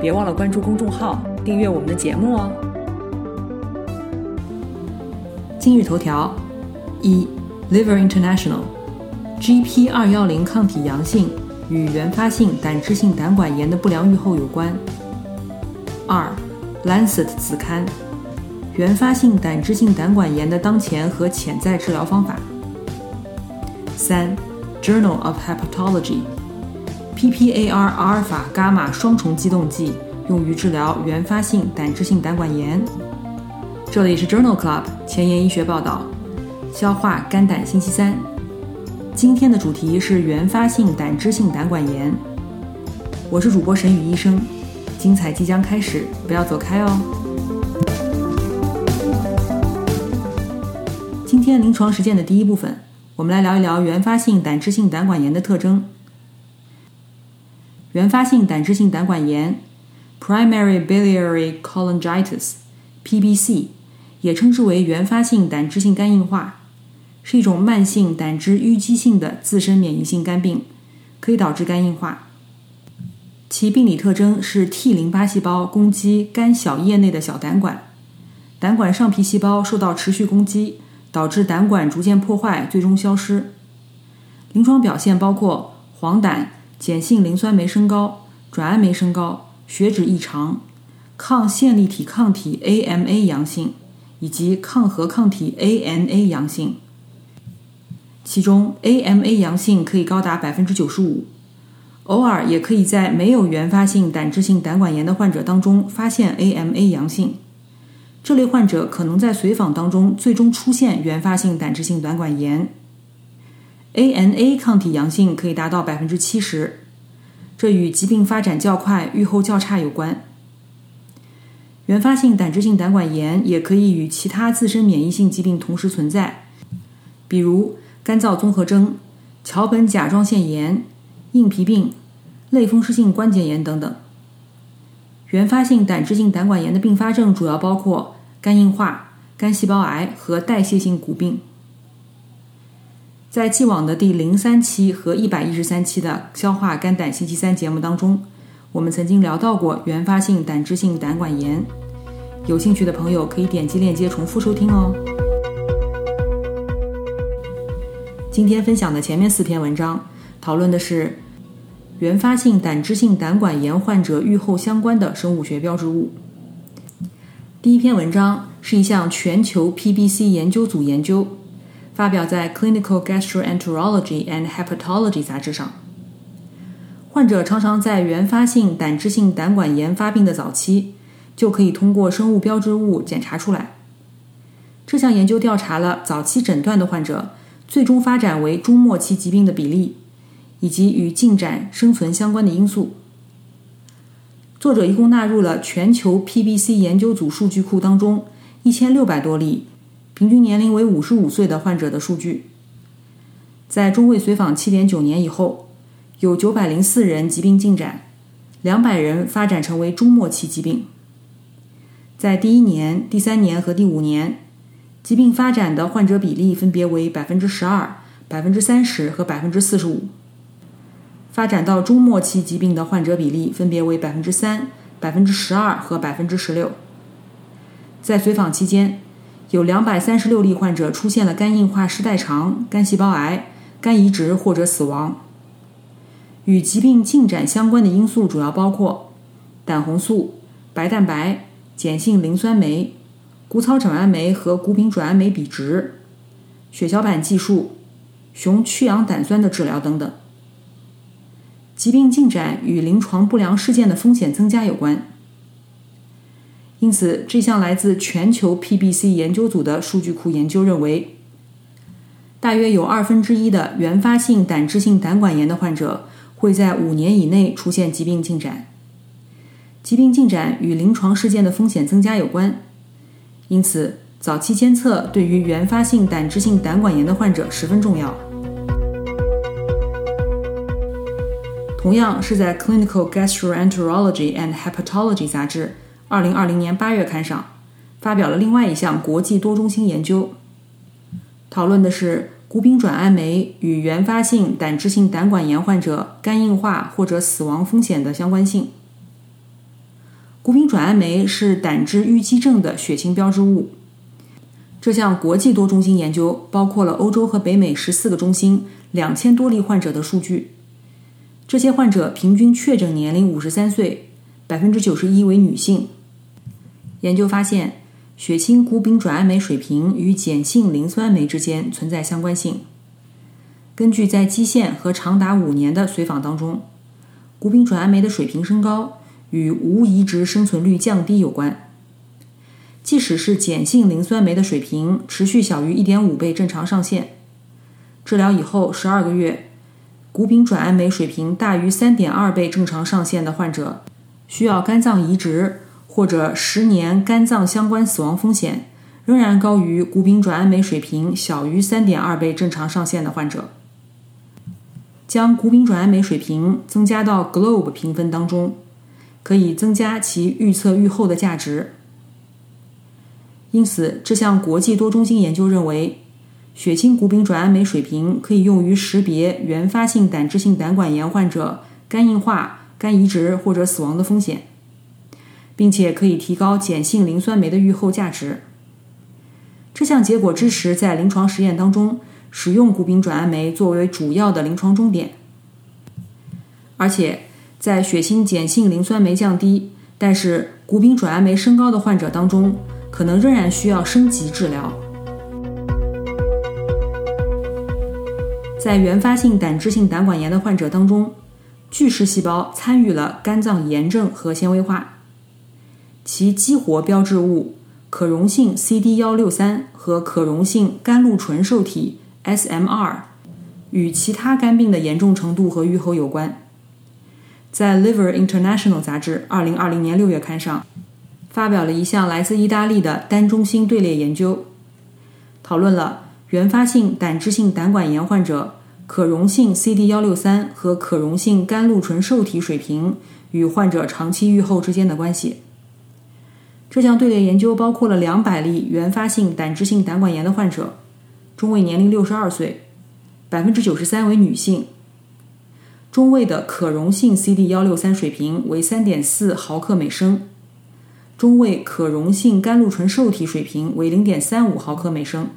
别忘了关注公众号，订阅我们的节目哦。今日头条：一，Liver International，GP 二幺零抗体阳性与原发性胆汁性胆管炎的不良预后有关。二，Lancet 子刊，原发性胆汁性胆管炎的当前和潜在治疗方法。三，Journal of Hepatology。PPAR 阿尔法伽马双重激动剂用于治疗原发性胆汁性胆管炎。这里是 Journal Club 前沿医学报道。消化肝胆星期三，今天的主题是原发性胆汁性胆管炎。我是主播沈宇医生，精彩即将开始，不要走开哦。今天临床实践的第一部分，我们来聊一聊原发性胆汁性胆管炎的特征。原发性胆汁性胆管炎 （Primary Biliary Cholangitis，PBC） 也称之为原发性胆汁性肝硬化，是一种慢性胆汁淤积性的自身免疫性肝病，可以导致肝硬化。其病理特征是 T 淋巴细胞攻击肝小叶内的小胆管，胆管上皮细胞受到持续攻击，导致胆管逐渐破坏，最终消失。临床表现包括黄疸。碱性磷酸酶升高、转氨酶升高、血脂异常、抗线粒体抗体 AMA 阳性以及抗核抗体 ANA 阳性。其中 AMA 阳性可以高达百分之九十五，偶尔也可以在没有原发性胆汁性胆管炎的患者当中发现 AMA 阳性。这类患者可能在随访当中最终出现原发性胆汁性胆管炎。ANA 抗体阳性可以达到百分之七十，这与疾病发展较快、预后较差有关。原发性胆汁性胆管炎也可以与其他自身免疫性疾病同时存在，比如干燥综合征、桥本甲状腺炎、硬皮病、类风湿性关节炎等等。原发性胆汁性胆管炎的并发症主要包括肝硬化、肝细胞癌和代谢性骨病。在既往的第零三期和一百一十三期的消化肝胆星期三节目当中，我们曾经聊到过原发性胆汁性胆管炎。有兴趣的朋友可以点击链接重复收听哦。今天分享的前面四篇文章，讨论的是原发性胆汁性胆管炎患者预后相关的生物学标志物。第一篇文章是一项全球 PBC 研究组研究。发表在《Clinical Gastroenterology and Hepatology》杂志上。患者常常在原发性胆汁性胆管炎发病的早期，就可以通过生物标志物检查出来。这项研究调查了早期诊断的患者最终发展为中末期疾病的比例，以及与进展、生存相关的因素。作者一共纳入了全球 PBC 研究组数据库当中一千六百多例。平均年龄为五十五岁的患者的数据，在中位随访七点九年以后，有九百零四人疾病进展，两百人发展成为中末期疾病。在第一年、第三年和第五年，疾病发展的患者比例分别为百分之十二、百分之三十和百分之四十五。发展到中末期疾病的患者比例分别为百分之三、百分之十二和百分之十六。在随访期间。有两百三十六例患者出现了肝硬化、失代偿、肝细胞癌、肝移植或者死亡。与疾病进展相关的因素主要包括胆红素、白蛋白、碱性磷酸酶、谷草转氨酶和谷丙转氨酶比值、血小板计数、雄去氧胆酸的治疗等等。疾病进展与临床不良事件的风险增加有关。因此，这项来自全球 PBC 研究组的数据库研究认为，大约有二分之一的原发性胆汁性胆管炎的患者会在五年以内出现疾病进展。疾病进展与临床事件的风险增加有关，因此早期监测对于原发性胆汁性胆管炎的患者十分重要。同样是在《Clinical Gastroenterology and Hepatology》杂志2020年8月刊上发表了另外一项国际多中心研究，讨论的是谷丙转氨酶与原发性胆汁性胆管炎患者肝硬化或者死亡风险的相关性。谷丙转氨酶是胆汁淤积症的血清标志物。这项国际多中心研究包括了欧洲和北美十四个中心、两千多例患者的数据。这些患者平均确诊年龄五十三岁，百分之九十一为女性。研究发现，血清谷丙转氨酶水平与碱性磷酸酶之间存在相关性。根据在基线和长达五年的随访当中，谷丙转氨酶的水平升高与无移植生存率降低有关。即使是碱性磷酸酶的水平持续小于一点五倍正常上限，治疗以后十二个月。谷丙转氨酶水平大于三点二倍正常上限的患者，需要肝脏移植或者十年肝脏相关死亡风险仍然高于谷丙转氨酶水平小于三点二倍正常上限的患者。将谷丙转氨酶水平增加到 GLOBE 评分当中，可以增加其预测预后的价值。因此，这项国际多中心研究认为。血清谷丙转氨酶水平可以用于识别原发性胆汁性胆管炎患者肝硬化、肝移植或者死亡的风险，并且可以提高碱性磷酸酶的预后价值。这项结果支持在临床实验当中使用谷丙转氨酶作为主要的临床终点，而且在血清碱性磷酸酶降低，但是谷丙转氨酶升高的患者当中，可能仍然需要升级治疗。在原发性胆汁性胆管炎的患者当中，巨噬细胞参与了肝脏炎症和纤维化，其激活标志物可溶性 CD 幺六三和可溶性甘露醇受体 SMR 与其他肝病的严重程度和预后有关。在《Liver International》杂志二零二零年六月刊上，发表了一项来自意大利的单中心队列研究，讨论了。原发性胆汁性胆管炎患者可溶性 CD 幺六三和可溶性甘露醇受体水平与患者长期预后之间的关系。这项队列研究包括了两百例原发性胆汁性胆管炎的患者，中位年龄六十二岁，百分之九十三为女性。中位的可溶性 CD 幺六三水平为三点四毫克每升，中位可溶性甘露醇受体水平为零点三五毫克每升。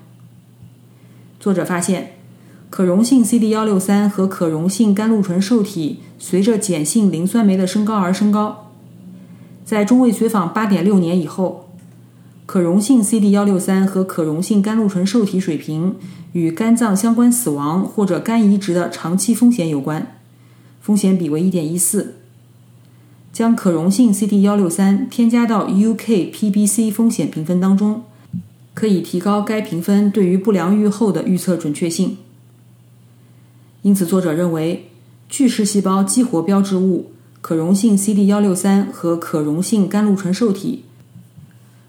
作者发现，可溶性 CD 幺六三和可溶性甘露醇受体随着碱性磷酸酶的升高而升高。在中位随访八点六年以后，可溶性 CD 幺六三和可溶性甘露醇受体水平与肝脏相关死亡或者肝移植的长期风险有关，风险比为一点一四。将可溶性 CD 幺六三添加到 UK-PBC 风险评分当中。可以提高该评分对于不良预后的预测准确性。因此，作者认为巨噬细胞激活标志物可溶性 CD 幺六三和可溶性甘露醇受体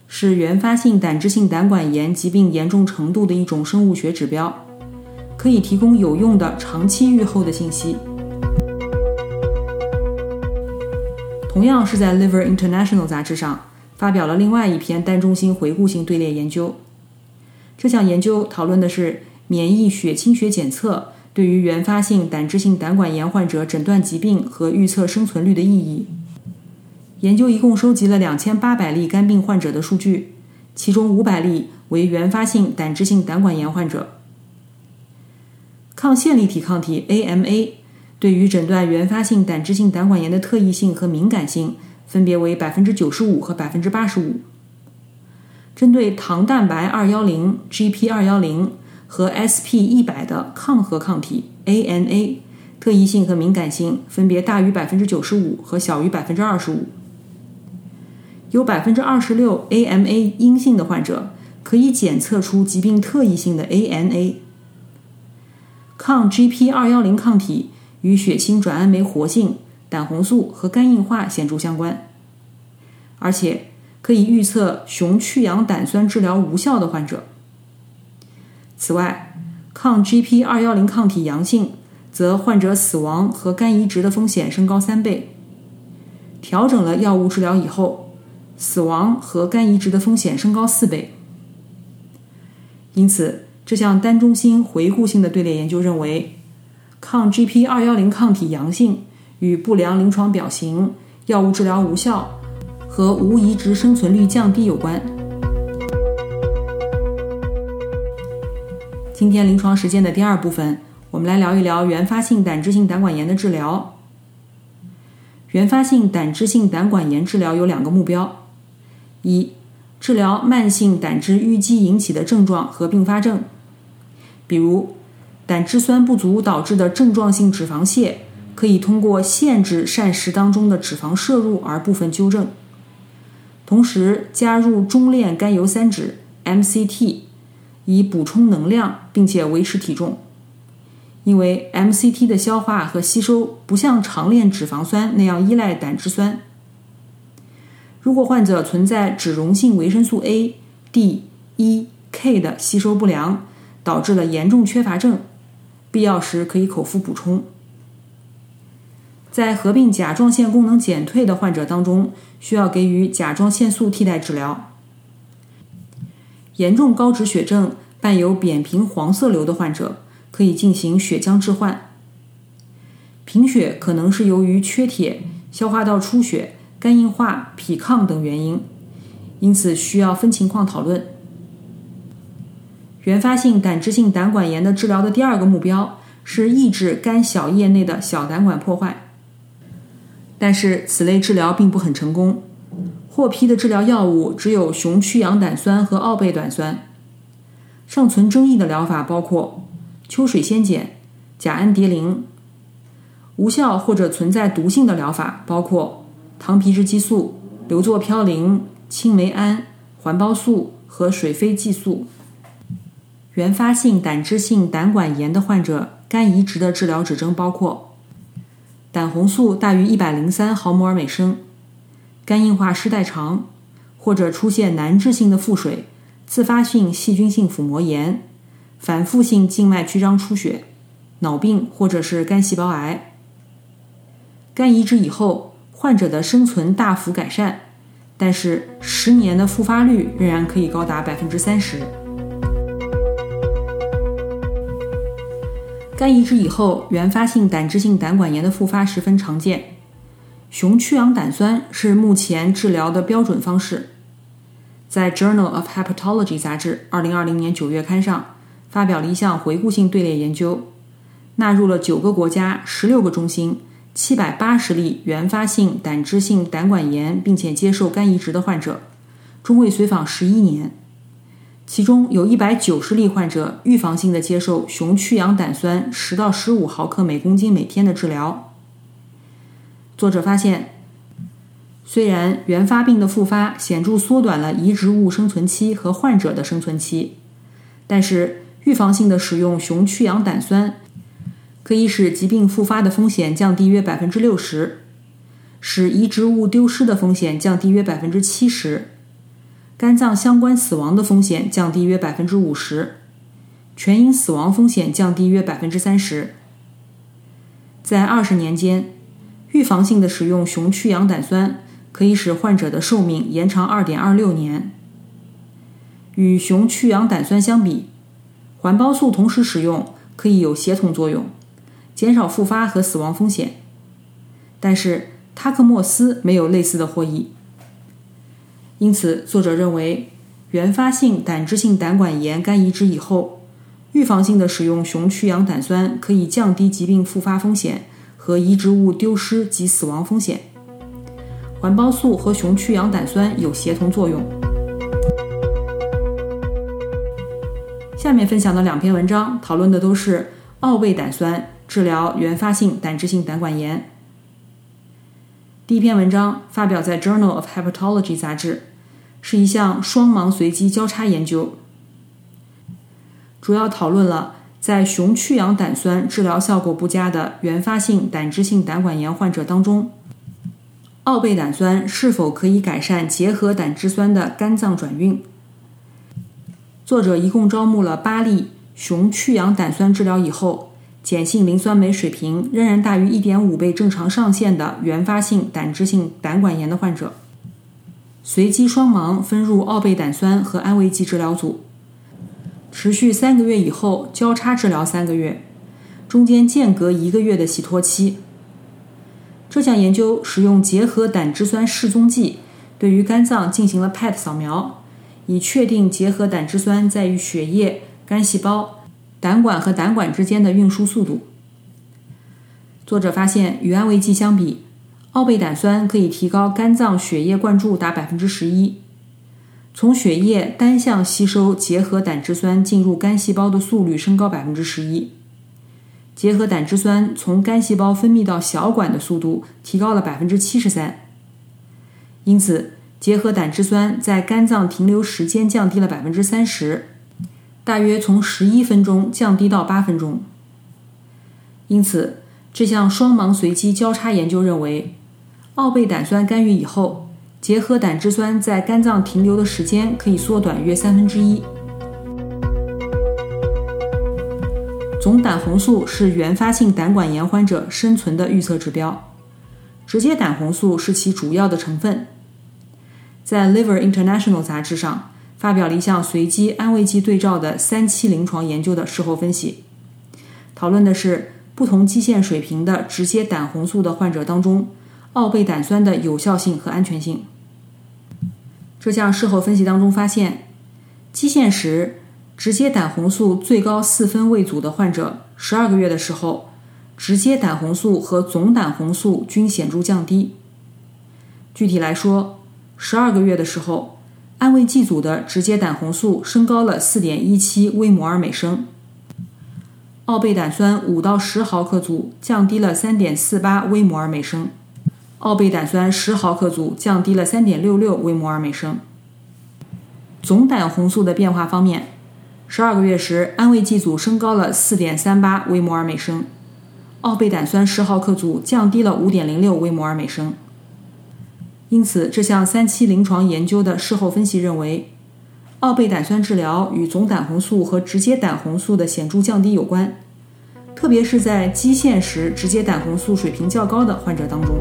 是原发性胆汁性胆管炎疾病严重程度的一种生物学指标，可以提供有用的长期预后的信息。同样是在《Liver International》杂志上。发表了另外一篇单中心回顾性队列研究。这项研究讨论的是免疫血清学检测对于原发性胆汁性胆管炎患者诊断疾病和预测生存率的意义。研究一共收集了两千八百例肝病患者的数据，其中五百例为原发性胆汁性胆管炎患者。抗线粒体抗体 （AMA） 对于诊断原发性胆汁性胆管炎的特异性和敏感性。分别为百分之九十五和百分之八十五。针对糖蛋白二幺零、GP 二幺零和 SP 一百的抗核抗体 ANA，特异性和敏感性分别大于百分之九十五和小于百分之二十五。有百分之二十六 AMA 阴性的患者可以检测出疾病特异性的 ANA。抗 GP 二幺零抗体与血清转氨酶活性。胆红素和肝硬化显著相关。而且可以预测雄去氧胆酸治疗无效的患者。此外，抗 GP 二幺零抗体阳性，则患者死亡和肝移植的风险升高三倍。调整了药物治疗以后，死亡和肝移植的风险升高四倍。因此，这项单中心回顾性的队列研究认为，抗 GP 二幺零抗体阳性与不良临床表型、药物治疗无效和无移植生存率降低有关。今天临床实践的第二部分，我们来聊一聊原发性胆汁性胆管炎的治疗。原发性胆汁性胆管炎治疗有两个目标：一、治疗慢性胆汁淤积引起的症状和并发症，比如胆汁酸不足导致的症状性脂肪泻，可以通过限制膳食当中的脂肪摄入而部分纠正，同时加入中链甘油三酯 （MCT）。以补充能量，并且维持体重，因为 MCT 的消化和吸收不像长链脂肪酸那样依赖胆汁酸。如果患者存在脂溶性维生素 A、D、E、K 的吸收不良，导致了严重缺乏症，必要时可以口服补充。在合并甲状腺功能减退的患者当中，需要给予甲状腺素替代治疗。严重高脂血症伴有扁平黄色瘤的患者，可以进行血浆置换。贫血可能是由于缺铁、消化道出血、肝硬化、脾亢等原因，因此需要分情况讨论。原发性胆汁性胆管炎的治疗的第二个目标是抑制肝小叶内的小胆管破坏，但是此类治疗并不很成功。获批的治疗药物只有雄去氧胆酸和奥贝胆酸。尚存争议的疗法包括秋水仙碱、甲氨蝶呤。无效或者存在毒性的疗法包括糖皮质激素、硫唑嘌呤、青霉胺、环孢素和水飞激素。原发性胆汁性胆管炎的患者，肝移植的治疗指征包括胆红素大于一百零三毫摩尔每升。肝硬化失代偿，或者出现难治性的腹水、自发性细菌性腹膜炎、反复性静脉曲张出血、脑病或者是肝细胞癌。肝移植以后，患者的生存大幅改善，但是十年的复发率仍然可以高达百分之三十。肝移植以后，原发性胆汁性胆管炎的复发十分常见。雄去氧胆酸是目前治疗的标准方式。在《Journal of Hepatology》杂志2020年9月刊上发表了一项回顾性队列研究，纳入了九个国家、十六个中心、七百八十例原发性胆汁性胆管炎并且接受肝移植的患者，中位随访十一年，其中有一百九十例患者预防性的接受雄去氧胆酸十到十五毫克每公斤每天的治疗。作者发现，虽然原发病的复发显著缩短了移植物生存期和患者的生存期，但是预防性的使用雄去氧胆酸可以使疾病复发的风险降低约百分之六十，使移植物丢失的风险降低约百分之七十，肝脏相关死亡的风险降低约百分之五十，全因死亡风险降低约百分之三十。在二十年间。预防性的使用雄去氧胆酸可以使患者的寿命延长二点二六年。与雄去氧胆酸相比，环孢素同时使用可以有协同作用，减少复发和死亡风险。但是他克莫斯没有类似的获益。因此，作者认为，原发性胆汁性胆管炎肝移植以后，预防性的使用雄去氧胆酸可以降低疾病复发风险。和移植物丢失及死亡风险，环孢素和雄去氧胆酸有协同作用。下面分享的两篇文章讨论的都是奥贝胆酸治疗原发性胆汁性胆管炎。第一篇文章发表在《Journal of Hepatology》杂志，是一项双盲随机交叉研究，主要讨论了。在雄去氧胆酸治疗效果不佳的原发性胆汁性胆管炎患者当中，奥贝胆酸是否可以改善结核胆汁酸的肝脏转运？作者一共招募了八例熊去氧胆酸治疗以后，碱性磷酸酶水平仍然大于一点五倍正常上限的原发性胆汁性胆管炎的患者，随机双盲分入奥贝胆酸和安慰剂治疗组，持续三个月以后交叉治疗三个月，中间间隔一个月的洗脱期。这项研究使用结合胆汁酸示踪剂对于肝脏进行了 PET 扫描，以确定结合胆汁酸在于血液、肝细胞、胆管和胆管之间的运输速度。作者发现，与安慰剂相比，奥贝胆酸可以提高肝脏血液灌注达百分之十一，从血液单向吸收结合胆汁酸进入肝细胞的速率升高百分之十一。结合胆汁酸从肝细胞分泌到小管的速度提高了百分之七十三，因此结合胆汁酸在肝脏停留时间降低了百分之三十，大约从十一分钟降低到八分钟。因此，这项双盲随机交叉研究认为，奥贝胆酸干预以后，结合胆汁酸在肝脏停留的时间可以缩短约三分之一。总胆红素是原发性胆管炎患者生存的预测指标，直接胆红素是其主要的成分。在《Liver International》杂志上发表了一项随机安慰剂对照的三期临床研究的事后分析，讨论的是不同基线水平的直接胆红素的患者当中，奥贝胆酸的有效性和安全性。这项事后分析当中发现，基线时。直接胆红素最高四分位组的患者，十二个月的时候，直接胆红素和总胆红素均显著降低。具体来说，十二个月的时候，安慰剂组的直接胆红素升高了四点一七微摩尔每升，奥贝胆酸五到十毫克组降低了三点四八微摩尔每升，奥贝胆酸十毫克组降低了三点六六微摩尔每升。总胆红素的变化方面。十二个月时，安慰剂组升高了四点三八微摩尔每升，奥贝胆酸十毫克组降低了五点零六微摩尔每升。因此，这项三期临床研究的事后分析认为，奥贝胆酸治疗与总胆红素和直接胆红素的显著降低有关，特别是在基线时直接胆红素水平较高的患者当中。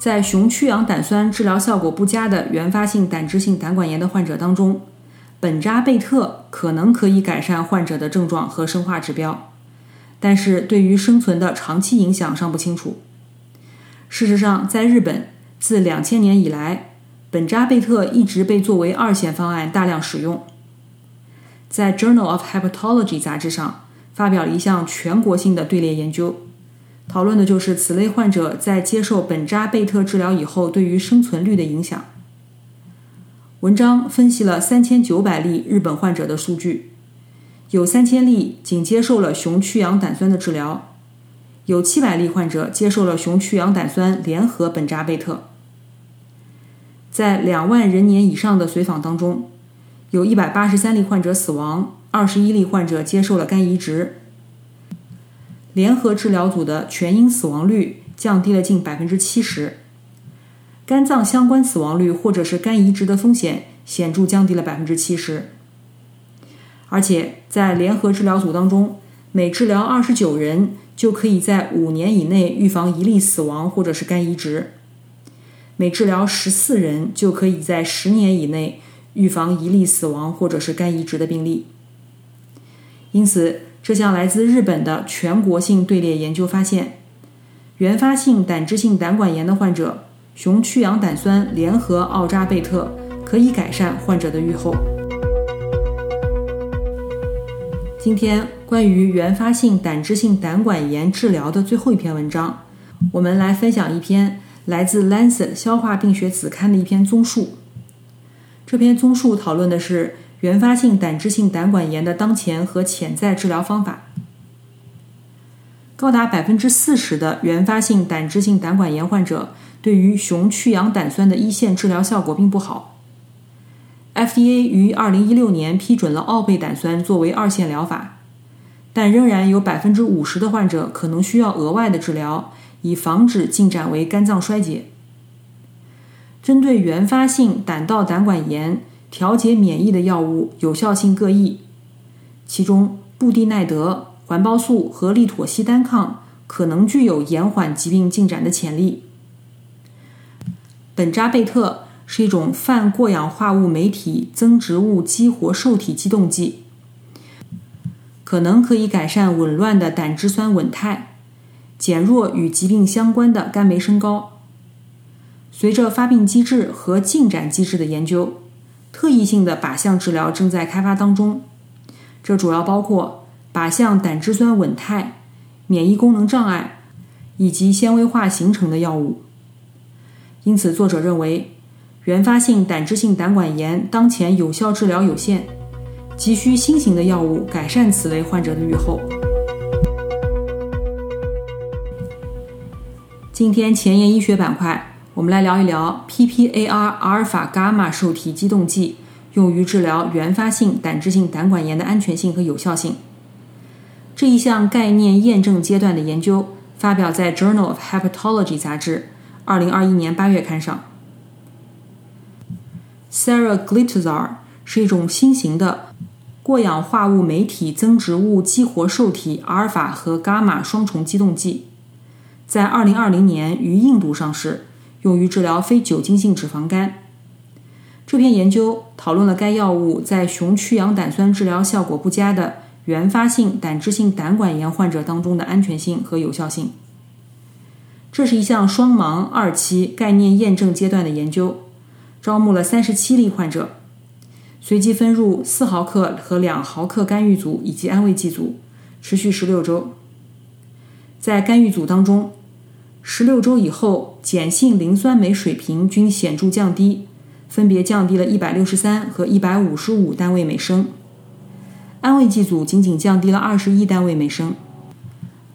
在熊去氧胆酸治疗效果不佳的原发性胆汁性胆管炎的患者当中，本扎贝特可能可以改善患者的症状和生化指标，但是对于生存的长期影响尚不清楚。事实上，在日本，自两千年以来，本扎贝特一直被作为二线方案大量使用。在《Journal of Hepatology》杂志上发表了一项全国性的队列研究。讨论的就是此类患者在接受本扎贝特治疗以后对于生存率的影响。文章分析了三千九百例日本患者的数据，有三千例仅接受了熊去氧胆酸的治疗，有七百例患者接受了熊去氧胆酸联合本扎贝特。在两万人年以上的随访当中，有一百八十三例患者死亡，二十一例患者接受了肝移植。联合治疗组的全因死亡率降低了近百分之七十，肝脏相关死亡率或者是肝移植的风险显著降低了百分之七十。而且在联合治疗组当中，每治疗二十九人就可以在五年以内预防一例死亡或者是肝移植；每治疗十四人就可以在十年以内预防一例死亡或者是肝移植的病例。因此。这项来自日本的全国性队列研究发现，原发性胆汁性胆管炎的患者，熊去氧胆酸联合奥扎贝特可以改善患者的预后。今天关于原发性胆汁性胆管炎治疗的最后一篇文章，我们来分享一篇来自《Lancet 消化病学子刊》的一篇综述。这篇综述讨论的是。原发性胆汁性胆管炎的当前和潜在治疗方法，高达百分之四十的原发性胆汁性胆管炎患者对于熊去氧胆酸的一线治疗效果并不好。FDA 于二零一六年批准了奥贝胆酸作为二线疗法，但仍然有百分之五十的患者可能需要额外的治疗，以防止进展为肝脏衰竭。针对原发性胆道胆管炎，调节免疫的药物有效性各异，其中布地奈德、环孢素和利妥昔单抗可能具有延缓疾病进展的潜力。本扎贝特是一种泛过氧化物酶体增殖物激活受体激动剂。可能可以改善紊乱的胆汁酸稳态，减弱与疾病相关的肝酶升高。随着发病机制和进展机制的研究，特异性的靶向治疗正在开发当中。这主要包括靶向胆汁酸稳态、免疫功能障碍以及纤维化形成的药物。因此，作者认为，原发性胆汁性胆管炎当前有效治疗有限。急需新型的药物改善此类患者的预后。今天前沿医学板块，我们来聊一聊 PPAR 阿尔法伽马受体激动剂用于治疗原发性胆汁性胆管炎的安全性和有效性。这一项概念验证阶段的研究发表在《Journal of Hepatology》杂志，二零二一年八月刊上。Saraglitazar 是一种新型的。过氧化物酶体增殖物激活受体阿尔法和伽马双重激动剂，在2020年于印度上市，用于治疗非酒精性脂肪肝。这篇研究讨论了该药物在雄去氧胆酸治疗效果不佳的原发性胆汁性胆管炎患者当中的安全性和有效性。这是一项双盲二期概念验证阶段的研究，招募了37例患者。随机分入四毫克和两毫克干预组以及安慰剂组，持续十六周。在干预组当中，十六周以后碱性磷酸酶水平均显著降低，分别降低了一百六十三和一百五十五单位每升。安慰剂组仅仅降低了二十一单位每升，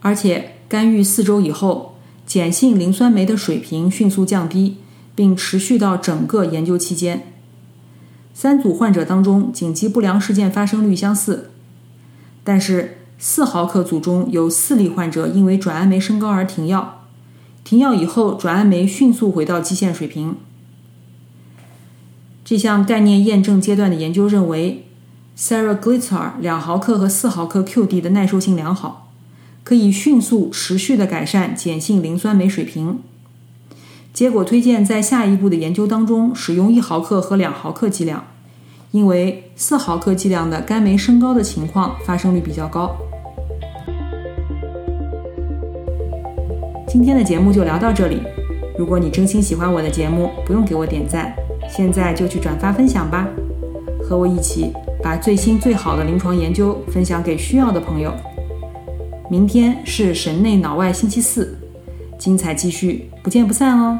而且干预四周以后，碱性磷酸酶的水平迅速降低，并持续到整个研究期间。三组患者当中，紧急不良事件发生率相似，但是四毫克组中有四例患者因为转氨酶升高而停药，停药以后转氨酶迅速回到基线水平。这项概念验证阶段的研究认为，Saraglitazar 两毫克和四毫克 QD 的耐受性良好，可以迅速持续的改善碱性磷酸酶水平。结果推荐在下一步的研究当中使用一毫克和两毫克剂量，因为四毫克剂量的肝酶升高的情况发生率比较高。今天的节目就聊到这里。如果你真心喜欢我的节目，不用给我点赞，现在就去转发分享吧，和我一起把最新最好的临床研究分享给需要的朋友。明天是神内脑外星期四。精彩继续，不见不散哦。